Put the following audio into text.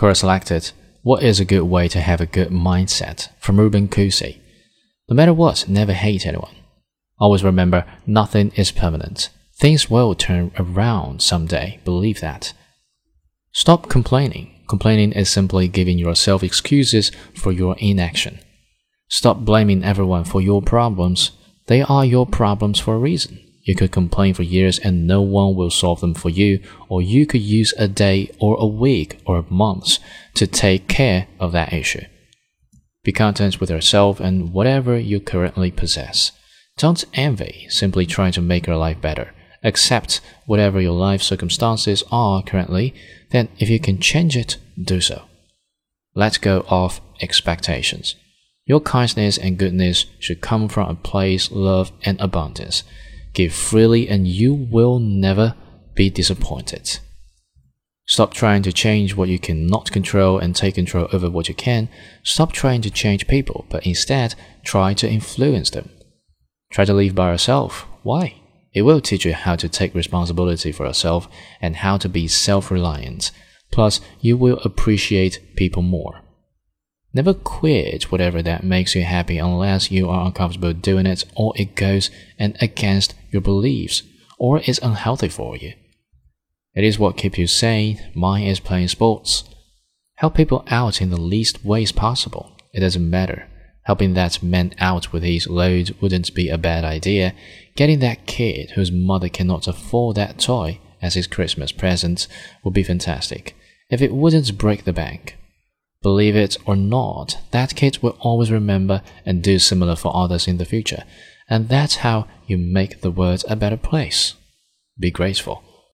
Quora selected, What is a good way to have a good mindset? from Ruben Kusi. No matter what, never hate anyone. Always remember, nothing is permanent. Things will turn around someday, believe that. Stop complaining. Complaining is simply giving yourself excuses for your inaction. Stop blaming everyone for your problems. They are your problems for a reason. You could complain for years and no one will solve them for you, or you could use a day or a week or months to take care of that issue. Be content with yourself and whatever you currently possess. Don't envy, simply try to make your life better. Accept whatever your life circumstances are currently, then if you can change it, do so. Let go of expectations. Your kindness and goodness should come from a place, of love, and abundance. Give freely and you will never be disappointed. Stop trying to change what you cannot control and take control over what you can. Stop trying to change people, but instead try to influence them. Try to live by yourself. Why? It will teach you how to take responsibility for yourself and how to be self reliant. Plus, you will appreciate people more. Never quit whatever that makes you happy unless you are uncomfortable doing it or it goes and against your beliefs or is unhealthy for you. It is what keeps you sane. Mine is playing sports. Help people out in the least ways possible. It doesn't matter. Helping that man out with his load wouldn't be a bad idea. Getting that kid whose mother cannot afford that toy as his Christmas present would be fantastic if it wouldn't break the bank. Believe it or not, that kid will always remember and do similar for others in the future. And that's how you make the world a better place. Be grateful.